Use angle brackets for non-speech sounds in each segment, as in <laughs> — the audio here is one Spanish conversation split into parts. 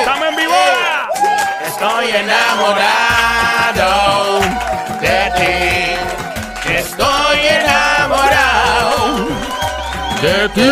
¡Estamos en vivo! Estoy enamorado de ti. Estoy enamorado. de ti.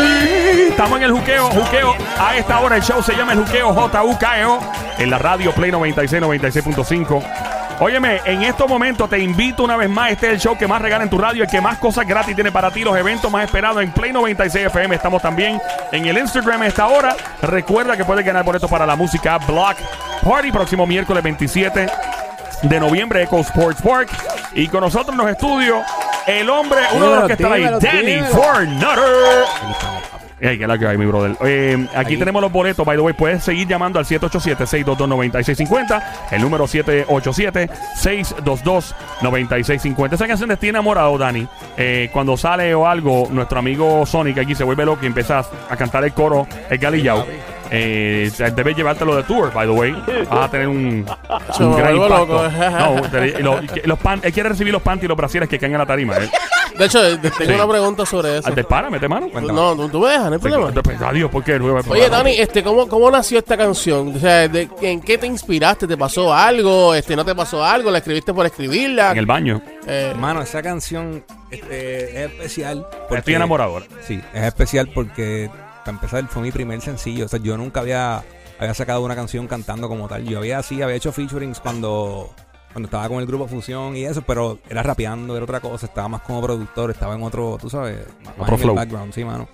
Estamos en el juqueo, juqueo. A esta hora el show se llama el juqueo J-U-K-E-O en la radio Play 96, 96.5. Óyeme, en estos momentos te invito una vez más. Este es el show que más regala en tu radio, el que más cosas gratis tiene para ti, los eventos más esperados en Play 96 FM. Estamos también en el Instagram a esta hora. Recuerda que puedes ganar boletos para la música Block Party próximo miércoles 27 de noviembre, Eco Sports Park. Y con nosotros en los estudios, el hombre, uno de los que está ahí, Dímelo, Danny. Fornutter. Hey, que la que hay, mi brother. Eh, aquí tenemos los boletos, by the way. Puedes seguir llamando al 787-622-9650. El número 787-622-9650. Esa canción de Estoy enamorado, Dani. Eh, cuando sale o algo, nuestro amigo Sonic aquí se vuelve loco y empieza a cantar el coro, el galillao. Eh, debes llevártelo de tour, by the way. Vas a tener un, un gran impacto. loco. No, te- lo- los pan- él quiere recibir los panties y los brasieres que caen en la tarima. De hecho, eh, tengo Sí. una pregunta sobre eso. Te para, mete mano. No, tú, tú me dejas, no hay problema. Adiós, ¿por qué? Oye, Dani, este, ¿cómo, ¿cómo nació esta canción? O sea, de- ¿en qué te inspiraste? ¿Te pasó algo? Este, ¿No te pasó algo? ¿La escribiste por escribirla? En el baño. Eh, Hermano, esa canción este, es especial. porque- Estoy enamorado ahora. Sí, es especial porque, para empezar, fue mi primer sencillo. O sea, yo nunca había, había sacado una canción cantando como tal. Yo había así, había hecho featurings cuando, cuando estaba con el grupo Fusión y eso, pero era rapeando, era otra cosa. Estaba más como productor, estaba en otro, tú sabes, más Otro en flow. el background, sí, mano.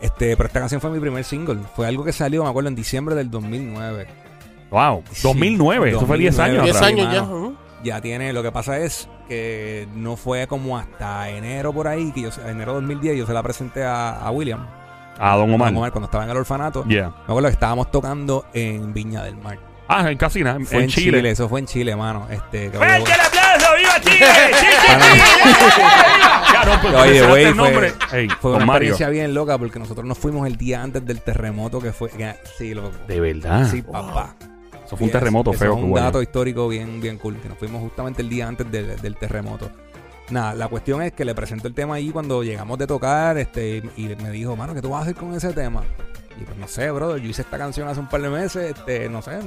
Este, pero esta canción fue mi primer single. Fue algo que salió, me acuerdo, en diciembre del 2009. Wow. Sí, 2009. Eso fue 10 años 2009. 10 atrás. años ya. mano. ujú. Ya tiene, lo que pasa es que no fue como hasta enero por ahí, que yo, enero 2010, yo se la presenté a, a William, A Don a Omar. Don Omar, cuando estaba en el orfanato. Yeah. Me acuerdo que estábamos tocando en Viña del Mar. Ah, en Casina, en, Fue en Chile. Chile. eso fue en Chile, mano. Este, ¡Fuerte el aplauso! ¡Viva Chile! <laughs> <laughs> Ya, no, pues, Oye, güey, fue, nombre. Ey, fue una Mario. experiencia bien loca porque nosotros nos fuimos el día antes del terremoto que fue. que- sí, loco. De verdad. Sí, papá. Eso fue un terremoto eso feo. Es que un hubo allá. dato histórico bien, bien cool. Que nos fuimos justamente el día antes del, del terremoto. Nada, la cuestión es que le presento el tema ahí cuando llegamos de tocar. Este, y me dijo, mano, ¿qué tú vas a hacer con ese tema? Pues no sé, brother. Yo hice esta canción hace un par de meses. Este, no sé,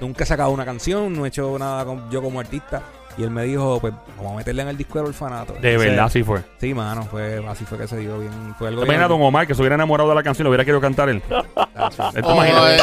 nunca he sacado una canción, no he hecho nada yo como artista. Y él me dijo, pues vamos a meterle en el disco del orfanato. De Entonces, verdad, sí fue. Sí, mano, fue, así fue que se dio bien. Fue algo pena bien- Don Omar que se hubiera enamorado de la canción lo hubiera querido cantar él. ¿Te O, imaginas? eh,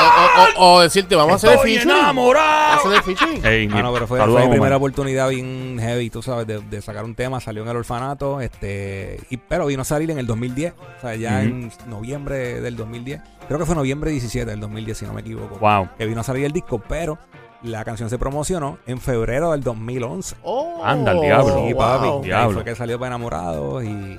o- o- o decirte, vamos a hacer el featuring. enamorado. Hacer el featuring. Ey, Ah, no, pero fue, fue a mi primera oportunidad bien heavy, tú sabes, de, de sacar un tema. Salió en el orfanato, este, y, pero vino a salir en el 2010, o sea, ya en noviembre del 2010. Creo que fue noviembre 17 del 2010, si no me equivoco. Wow. Que vino a salir el disco, pero la canción se promocionó en febrero del 2011. Oh, Anda, el diablo. Sí, wow. papi. Y ahí Diablo. fue que salió para enamorados y, y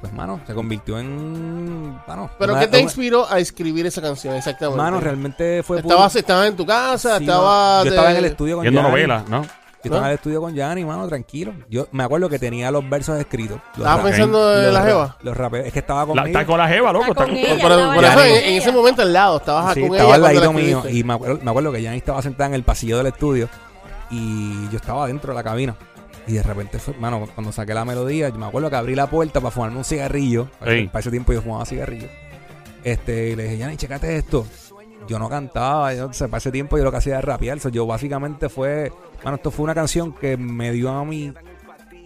pues, mano, se convirtió en. ¿Pero una- qué te una- inspiró a escribir esa canción exactamente? Mano, realmente fue. puro- ¿Estabas, estabas en tu casa? Sí, ¿Estabas no, yo de- estaba en el estudio con Viendo novelas, ¿no? Yo estaba en el estudio con Yanni, mano, tranquilo. Yo me acuerdo que tenía los versos escritos. Los ¿Estabas rap- pensando en la jeva? Los rapeos. Es que estaba La- conmigo. está con la jeva, loco. Está con con- ella. Por, estaba eso, en, en ese momento al lado, estabas Sí, con estaba ella al cuando la ladito mío. Y me acuerdo, me acuerdo que Yanni estaba sentada en el pasillo del estudio. Y yo estaba dentro de la cabina. Y de repente, fue, mano, cuando saqué la melodía, yo me acuerdo que abrí la puerta para fumarme un cigarrillo. Para ese tiempo yo fumaba cigarrillo. Este, y le dije, Yanni, checate esto. Yo no cantaba, yo, o sea, para ese tiempo yo lo que hacía era rapear. So, yo básicamente fue, mano, esto fue una canción que me dio a mí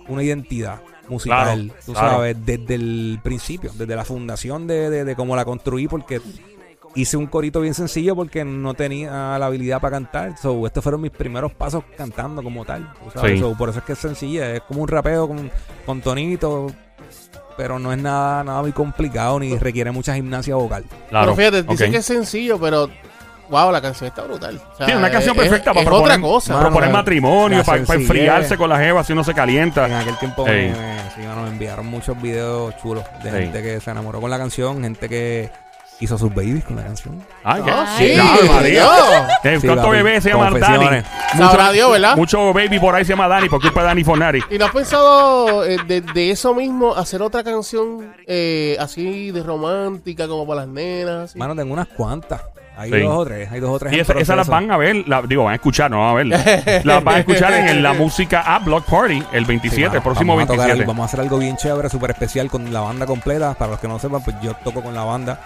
una identidad musical, Claro, tú claro. sabes, desde el principio, desde la fundación de, de, de cómo la construí, porque hice un corito bien sencillo porque no tenía la habilidad para cantar. So, estos fueron mis primeros pasos cantando como tal. tú sabes. Sí. So, por eso es que es sencilla, es como un rapeo con, con tonito, pero no es nada, nada muy complicado ni requiere mucha gimnasia vocal. Claro. Pero fíjate, dicen ok. que es sencillo, pero wow, la canción está brutal. O sea, Sí, una canción es- perfecta es, para es proponer, otra cosa. para proponer matrimonio, para, enfriarse con la jeva si uno se En calienta. aquel tiempo me, me- sí, mano, me enviaron muchos videos chulos de Ey. gente que se enamoró con la canción, gente que hizo sus babies con la canción. Ay, qué- Ah, Ay, sí, Claro, María. Dios. Sí, ¿Cuánto papi, bebé se llama Dani? confesiones. Sabrá Dios, ¿verdad? Mucho baby por ahí se llama Dani por culpa de Dani Fornari. ¿Y no has pensado eh, de, de eso mismo hacer otra canción eh, así de romántica como para las nenas? así? Mano, tengo unas cuantas. Hay Sí. dos o tres, hay dos o tres. Y en esa- esas las proceso. van a ver, la- digo, van a escuchar, no van a ver. <laughs> las van a escuchar en la música a Block Party el 27, Sí, el próximo vamos a tocar 27. algo- vamos a hacer algo bien chévere, súper especial con la banda completa. Para los que no sepan, pues yo toco con la banda.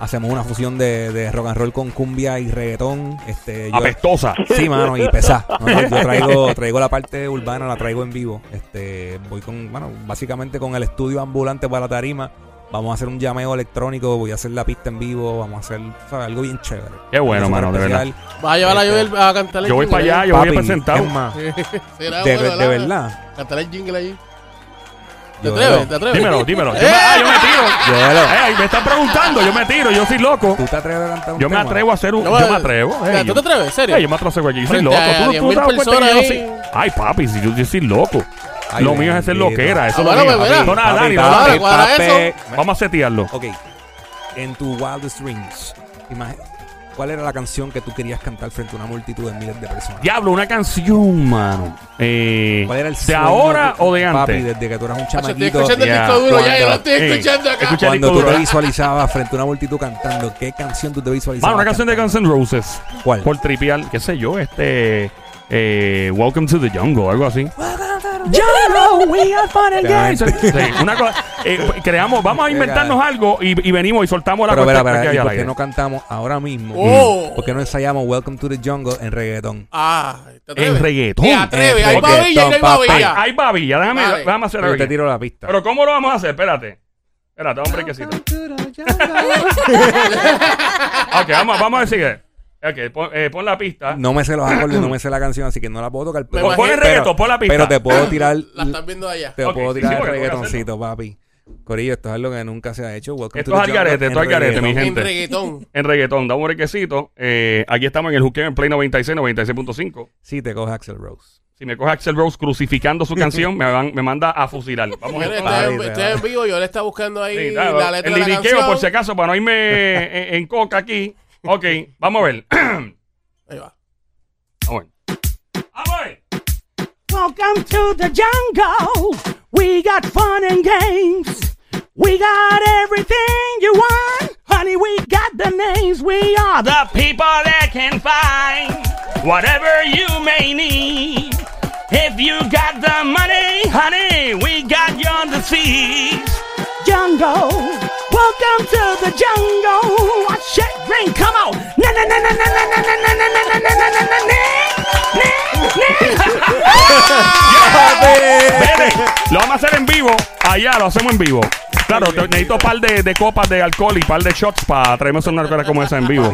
Hacemos una fusión de, de rock and roll con cumbia y reggaetón. Este, yo- Apestosa. Sí, mano, y pesá. No, <laughs> no, yo traigo, traigo la parte urbana, la traigo en vivo. Este, voy con, bueno, básicamente con el estudio ambulante para la tarima. Vamos a hacer un llameo electrónico, voy a hacer la pista en vivo, vamos a hacer ¿sabes? algo bien chévere. Qué bueno, mano, de especial. Vas a llevar a Este, Joel a cantarle Yo voy para allá, yo voy a presentar. es más, <laughs> Será de, bueno, de ¿verdad? verdad. Cantarle el jingle allí. ¿Te atreves? ¿Te atreves? Dímelo, dímelo. Yo ¡Eh! me, ah, yo me tiro. Ey, me están preguntando, yo me tiro, yo soy loco. ¿Tú te atreves a cantar un Yo me tema? atrevo a hacer un. No, Yo eh, me atrevo. ey, ¿Tú yo- te atreves? ¿En serio? Ey, yo me atrevo a hacer yo soy Frente loco. a ¿Tú, tú 10.000 te das cuenta que personas yo ahí. soy- Ay, papi, si yo, yo soy loco. Ay, lo mío es hacer bendito. loquera. Eso Ah, es lo bueno, mío. pues, mira. No, nada, Papi, Dani, papi, no, Dale, cuadra papi. eso. Vamos a setearlo. Ok, en tu wildest dreams, imagi- ¿cuál era la canción que tú querías cantar frente a una multitud de miles de personas? Diablo, una canción, mano. Eh, ¿Cuál era el ¿De ahora o de Papi, antes? desde que tú eras un Macho, Estoy chamaquito. escuchando el Ya, disco duro ya, yo lo cuando- estoy Ey, escuchando acá. escucha- Cuando tú te visualizabas frente a una multitud cantando, ¿qué canción tú te visualizabas? Mano, una canción de Guns? N' Roses. ¿Cuál? Por tripial, qué sé yo, este. Eh, Welcome to the Jungle, algo así. Jungle, we are fun and games. Sí, una cosa, eh, creamos, vamos a inventarnos algo y, y venimos y soltamos la Pero, ¿y al por qué no cantamos ahora mismo? Oh. ¿Por qué no ensayamos Welcome to the Jungle en reggaetón? Ah, ¿te atreves? En reggaetón. Te atreves, hay babilla y no hay babilla. Hay babilla, déjame, Dale. déjame hacer Yo te tiro la pista. Pero ¿cómo lo vamos a hacer? Espérate. Espérate, hombre, que sí. <laughs> Ok, vamos, vamos a decir. Ok, pon, eh, pon la pista. No me sé los <clears throat> acordes, no me sé la canción, así que no la puedo tocar. Pero, Pon el reggaetón, pon la pista. pero te puedo <clears throat> tirar, La están viendo allá. te puedo tirar sí, el reggaetoncito, papi. Corillo, esto es algo que nunca se ha hecho. Welcome Esto to es the al garete, jungle esto es al en garete, mi gente. En reggaetón. En reggaetón, damos un requisito. Eh, aquí estamos en el juqueo en Play 96, 96.5. Sí, te coge Axel Rose. Si me coge Axel Rose crucificando su canción, me, van- me manda a fusilar. Vamos a estoy estoy en vivo, yo le está buscando ahí Sí, la letra el de la liriqueo, canción. por si acaso, para no irme en, en coca aquí. Ok, vamos a ver. <clears throat> Ahí va. Vamos a ver. Vamos a ver. Welcome to the jungle. We got fun and games. We got everything you want. Honey, we got the names. We are the people that can find whatever you may need. If you got the money, honey, we got you on the seas. Jungle, welcome to the jungle. A hacer en vivo. Allá lo hacemos en vivo. Claro, te- necesito un par de, de copas de alcohol y un par de shots para traerme una cosa como esa en vivo.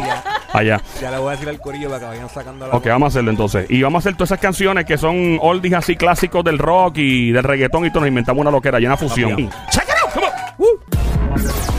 Allá. Ya le voy a decir al corillo para que vayan sacando la Ok, vamos a hacerlo entonces. Y vamos a hacer todas esas canciones que son oldies así clásicos del rock y del reggaetón y todo. Nos inventamos una loquera, llena fusión. Papi. Check it out, come on. Woo.